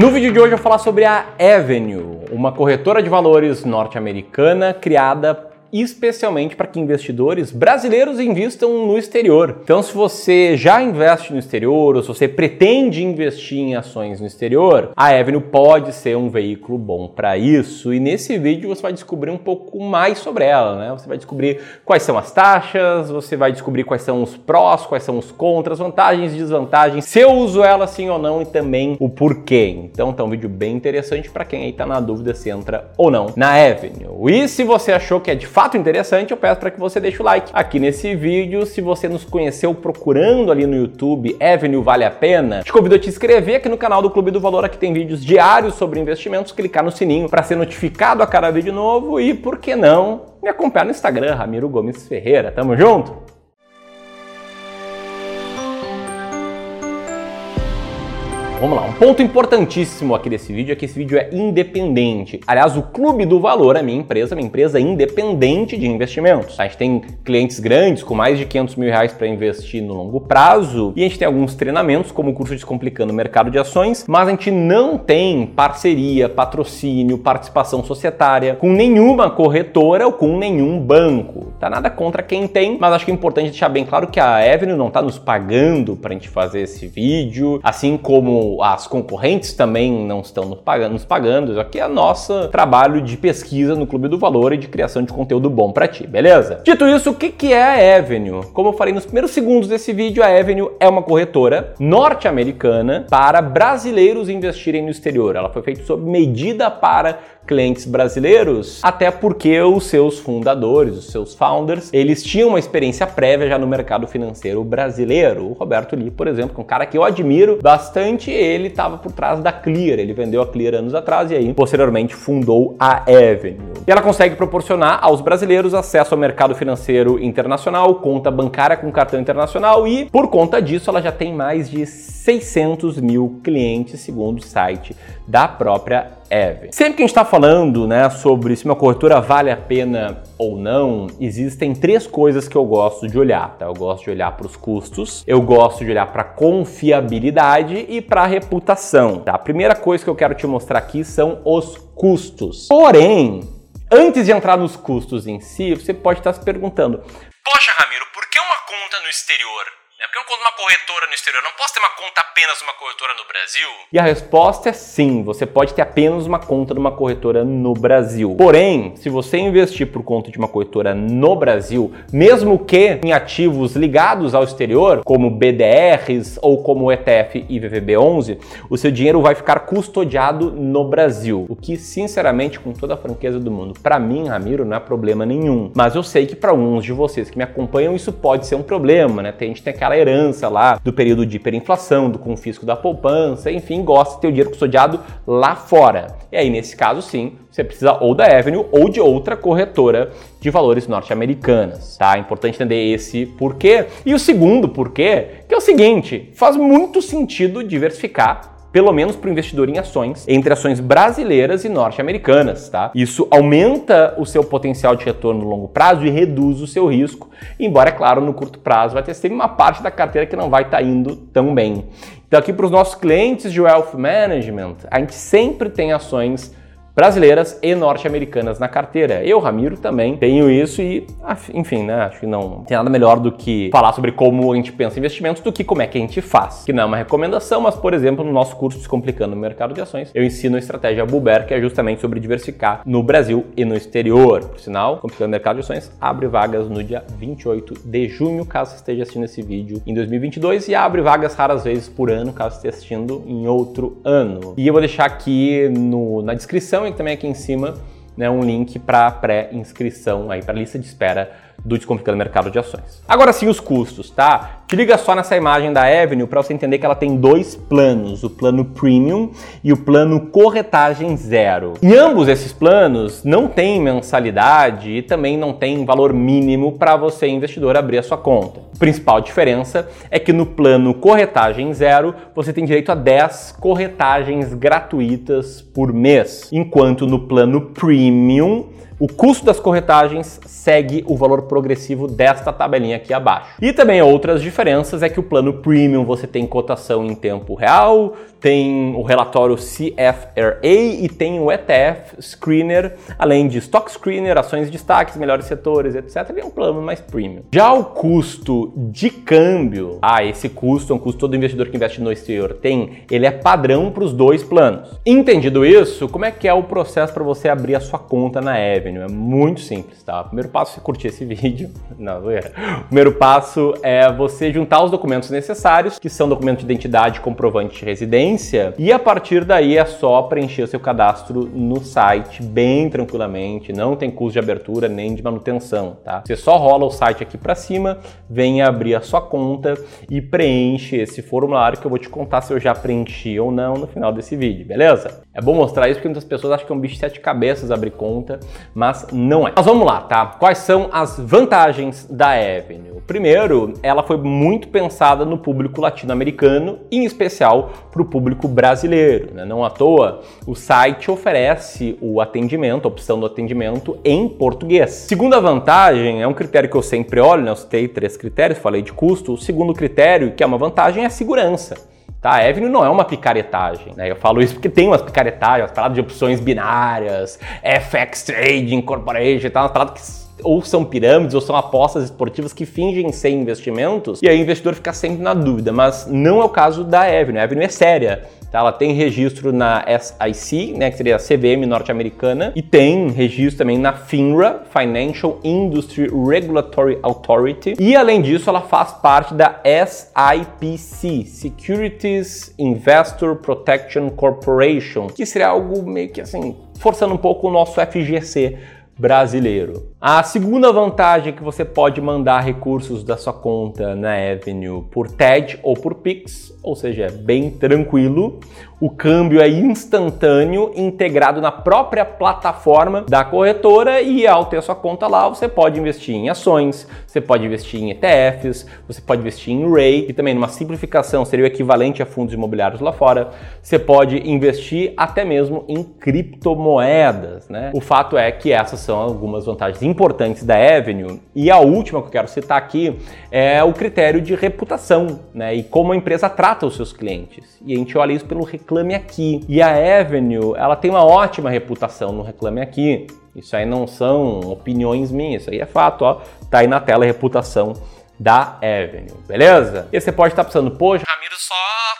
No vídeo de hoje eu vou falar sobre a Avenue, uma corretora de valores norte-americana criada especialmente para que investidores brasileiros investam no exterior. Então, se você já investe no exterior ou se você pretende investir em ações no exterior, a Avenue pode ser um veículo bom para isso. E nesse vídeo você vai descobrir um pouco mais sobre ela, né? Você vai descobrir quais são as taxas, você vai descobrir quais são os prós, quais são os contras, vantagens desvantagens, se eu uso ela sim ou não e também o porquê. Então, tá um vídeo bem interessante para quem aí tá na dúvida se entra ou não na Avenue. E se você achou que é de fato interessante, eu peço para que você deixe o like aqui nesse vídeo. Se você nos conheceu procurando ali no YouTube Avenue Vale a Pena, te convido a te inscrever aqui no canal do Clube do Valor. Aqui tem vídeos diários sobre investimentos. Clicar no sininho para ser notificado a cada vídeo novo e, por que não, me acompanhar no Instagram, Ramiro Gomes Ferreira. Tamo junto? Vamos lá, um ponto importantíssimo aqui desse vídeo é que esse vídeo é independente. Aliás, o Clube do Valor é minha empresa, minha empresa independente de investimentos. A gente tem clientes grandes com mais de 500 mil reais para investir no longo prazo e a gente tem alguns treinamentos, como o curso Descomplicando o Mercado de Ações, mas a gente não tem parceria, patrocínio, participação societária com nenhuma corretora ou com nenhum banco. Tá nada contra quem tem, mas acho que é importante deixar bem claro que a Avenue não está nos pagando para a gente fazer esse vídeo, assim como as concorrentes também não estão nos pagando, nos pagando. Isso aqui é nosso trabalho de pesquisa no Clube do Valor e de criação de conteúdo bom para ti, beleza? Dito isso, o que, que é a Avenue? Como eu falei nos primeiros segundos desse vídeo, a Avenue é uma corretora norte-americana para brasileiros investirem no exterior. Ela foi feita sob medida para clientes brasileiros, até porque os seus fundadores, os seus founders, eles tinham uma experiência prévia já no mercado financeiro brasileiro. O Roberto Lee, por exemplo, que é um cara que eu admiro bastante, ele estava por trás da Clear, ele vendeu a Clear anos atrás e aí posteriormente fundou a Avenue. E ela consegue proporcionar aos brasileiros acesso ao mercado financeiro internacional, conta bancária com cartão internacional e, por conta disso, ela já tem mais de 600 mil clientes, segundo o site da própria Eve. Sempre que a gente está falando né, sobre se uma corretora vale a pena ou não, existem três coisas que eu gosto de olhar. Tá? Eu gosto de olhar para os custos, eu gosto de olhar para confiabilidade e para reputação. Tá? A primeira coisa que eu quero te mostrar aqui são os custos. Porém, antes de entrar nos custos em si, você pode estar se perguntando: Poxa, Ramiro, por que uma conta no exterior? Né? Porque eu conto uma corretora no exterior, não posso ter uma conta apenas uma corretora no Brasil? E a resposta é sim, você pode ter apenas uma conta de uma corretora no Brasil. Porém, se você investir por conta de uma corretora no Brasil, mesmo que em ativos ligados ao exterior, como BDRs ou como ETF IVVB11, o seu dinheiro vai ficar custodiado no Brasil. O que, sinceramente, com toda a franqueza do mundo, para mim, Ramiro, não é problema nenhum. Mas eu sei que para alguns de vocês que me acompanham, isso pode ser um problema, né? Tem, gente tem aquela aquela herança lá do período de hiperinflação, do confisco da poupança, enfim, gosta de ter o dinheiro custodiado lá fora. E aí, nesse caso, sim, você precisa ou da Avenue ou de outra corretora de valores norte-americanas, tá? É importante entender esse porquê. E o segundo porquê, que é o seguinte, faz muito sentido diversificar pelo menos para o investidor em ações, entre ações brasileiras e norte-americanas, tá? Isso aumenta o seu potencial de retorno no longo prazo e reduz o seu risco, embora, é claro, no curto prazo vai ter sempre uma parte da carteira que não vai estar tá indo tão bem. Então, aqui para os nossos clientes de Wealth Management, a gente sempre tem ações brasileiras e norte-americanas na carteira. Eu, Ramiro, também tenho isso e, enfim, né, acho que não tem nada melhor do que falar sobre como a gente pensa em investimentos do que como é que a gente faz. Que não é uma recomendação, mas, por exemplo, no nosso curso Descomplicando o Mercado de Ações, eu ensino a estratégia Buber, que é justamente sobre diversificar no Brasil e no exterior. Por sinal, Complicando o Mercado de Ações abre vagas no dia 28 de junho, caso esteja assistindo esse vídeo em 2022, e abre vagas raras vezes por ano, caso esteja assistindo em outro ano. E eu vou deixar aqui no, na descrição e também aqui em cima né, um link para pré-inscrição aí para lista de espera do Descomplicando Mercado de Ações. Agora sim os custos, tá? Te liga só nessa imagem da Avenue para você entender que ela tem dois planos, o plano Premium e o plano Corretagem Zero. E ambos esses planos não têm mensalidade e também não tem valor mínimo para você investidor abrir a sua conta. A principal diferença é que no plano Corretagem Zero você tem direito a 10 corretagens gratuitas por mês, enquanto no plano Premium O custo das corretagens segue o valor progressivo desta tabelinha aqui abaixo. E também outras diferenças é que o plano premium você tem cotação em tempo real, tem o relatório CFRA e tem o ETF Screener, além de Stock Screener, ações de destaques, melhores setores, etc. Ele é um plano mais premium. Já o custo de câmbio, ah, esse custo é um custo todo investidor que investe no exterior tem, ele é padrão para os dois planos. Entendido isso, como é que é o processo para você abrir a sua conta na É muito simples, tá? O primeiro passo é curtir esse vídeo. Não, é. O primeiro passo é você juntar os documentos necessários, que são documento de identidade, comprovante de residência, e a partir daí é só preencher o seu cadastro no site bem tranquilamente, não tem custo de abertura nem de manutenção, tá? Você só rola o site aqui para cima, vem abrir a sua conta e preenche esse formulário que eu vou te contar se eu já preenchi ou não no final desse vídeo, beleza? É bom mostrar isso porque muitas pessoas acham que é um bicho de sete cabeças abrir conta, mas não é. Mas vamos lá, tá? Quais são as vantagens da Avenue? Primeiro, ela foi muito pensada no público latino-americano, em especial para o público brasileiro. Né? Não à toa, o site oferece o atendimento, a opção do atendimento em português. Segunda vantagem, é um critério que eu sempre olho, né? eu citei três critérios, falei de custo. O segundo critério, que é uma vantagem, é a segurança. Tá, Avenue não é uma picaretagem, né? Eu falo isso porque tem umas picaretagens, umas paradas de opções binárias, FX Trading Corporation, tá? umas paradas que ou são pirâmides ou são apostas esportivas que fingem ser investimentos, e aí o investidor fica sempre na dúvida, mas não é o caso da Avenue. A Avenue é séria. Tá? Ela tem registro na SIC, né, que seria a CVM norte-americana, e tem registro também na FINRA, Financial Industry Regulatory Authority, e além disso ela faz parte da SIPC, Securities Investor Protection Corporation, que seria algo meio que assim, forçando um pouco o nosso FGC brasileiro. A segunda vantagem é que você pode mandar recursos da sua conta na Avenue por TED ou por Pix, ou seja, é bem tranquilo. O câmbio é instantâneo, integrado na própria plataforma da corretora e ao ter a sua conta lá, você pode investir em ações, você pode investir em ETFs, você pode investir em REI, que também numa simplificação seria o equivalente a fundos imobiliários lá fora. Você pode investir até mesmo em criptomoedas, né? O fato é que essas são algumas vantagens importantes da Avenue. E a última que eu quero citar aqui é o critério de reputação, né? E como a empresa trata os seus clientes. E a gente olha isso pelo Reclame Aqui. E a Avenue, ela tem uma ótima reputação no Reclame Aqui. Isso aí não são opiniões minhas, isso aí é fato, ó. Tá aí na tela a reputação da Avenue, beleza? E você pode estar pensando, poxa, Ramiro só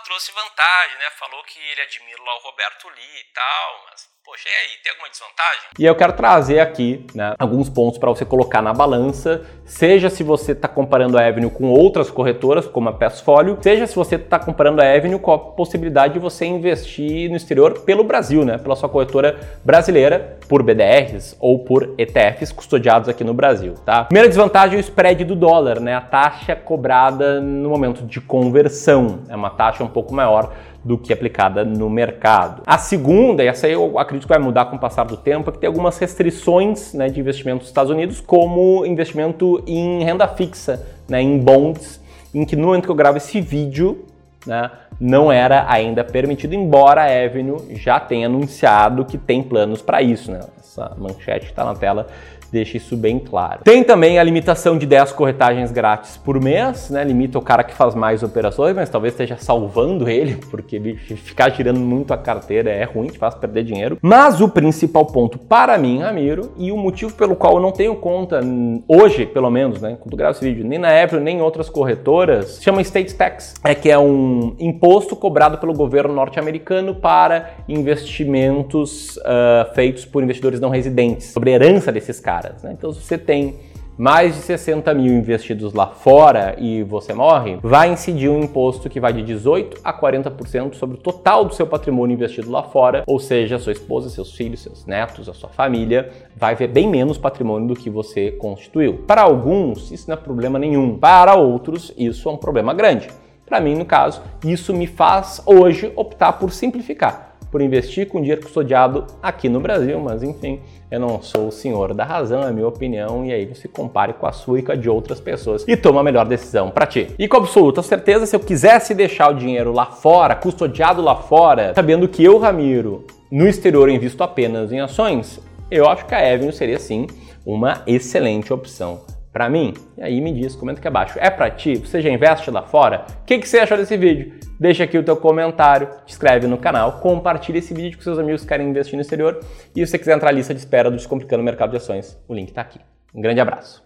trouxe vantagem, né? Falou que ele admira lá o Roberto Lee e tal, mas Poxa, e aí, tem alguma desvantagem? E eu quero trazer aqui né, alguns pontos para você colocar na balança, seja se você está comparando a Avenue com outras corretoras, como a Passfolio, seja se você está comparando a Avenue com a possibilidade de você investir no exterior pelo Brasil, né, pela sua corretora brasileira, por BDRs ou por ETFs custodiados aqui no Brasil, tá? Primeira desvantagem é o spread do dólar, né, a taxa cobrada no momento de conversão, é uma taxa um pouco maior do que aplicada no mercado. A segunda, e essa eu acredito que vai mudar com o passar do tempo, é que tem algumas restrições né, de investimento nos Estados Unidos, como investimento em renda fixa, né, em bonds, em que no momento que eu gravo esse vídeo, né, não era ainda permitido, embora a Avenue já tenha anunciado que tem planos para isso. Né? Essa manchete está na tela deixa isso bem claro. Tem também a limitação de 10 corretagens grátis por mês, né? Limita o cara que faz mais operações, mas talvez esteja salvando ele, porque ficar girando muito a carteira é ruim, te faz perder dinheiro. Mas o principal ponto para mim, Ramiro, e o motivo pelo qual eu não tenho conta hoje, pelo menos, né, quando gravo esse vídeo, nem na Apple, nem em outras corretoras, chama State Tax. É que é um imposto cobrado pelo governo norte-americano para investimentos uh, feitos por investidores não residentes, sobre a herança desses caras caras. Né? Então, se você tem mais de 60 mil investidos lá fora e você morre, vai incidir um imposto que vai de 18% a 40% sobre o total do seu patrimônio investido lá fora, ou seja, sua esposa, seus filhos, seus netos, a sua família vai ver bem menos patrimônio do que você constituiu. Para alguns, isso não é problema nenhum. Para outros, isso é um problema grande. Para mim, no caso, isso me faz hoje optar por simplificar por investir com dinheiro custodiado aqui no Brasil, mas enfim, eu não sou o senhor da razão, é minha opinião, e aí você compare com a sua e com a de outras pessoas e toma a melhor decisão para ti. E com absoluta certeza, se eu quisesse deixar o dinheiro lá fora, custodiado lá fora, sabendo que eu, Ramiro, no exterior invisto apenas em ações, Eu acho que a Avenue seria sim uma excelente opção para mim? E aí me diz, comenta aqui abaixo. É para ti? Você já investe lá fora? O que, que você achou desse vídeo? Deixa aqui o teu comentário, te inscreve no canal, compartilha esse vídeo com seus amigos que querem investir no exterior e se você quiser entrar na lista de espera do Descomplicando o Mercado de Ações, o link está aqui. Um grande abraço.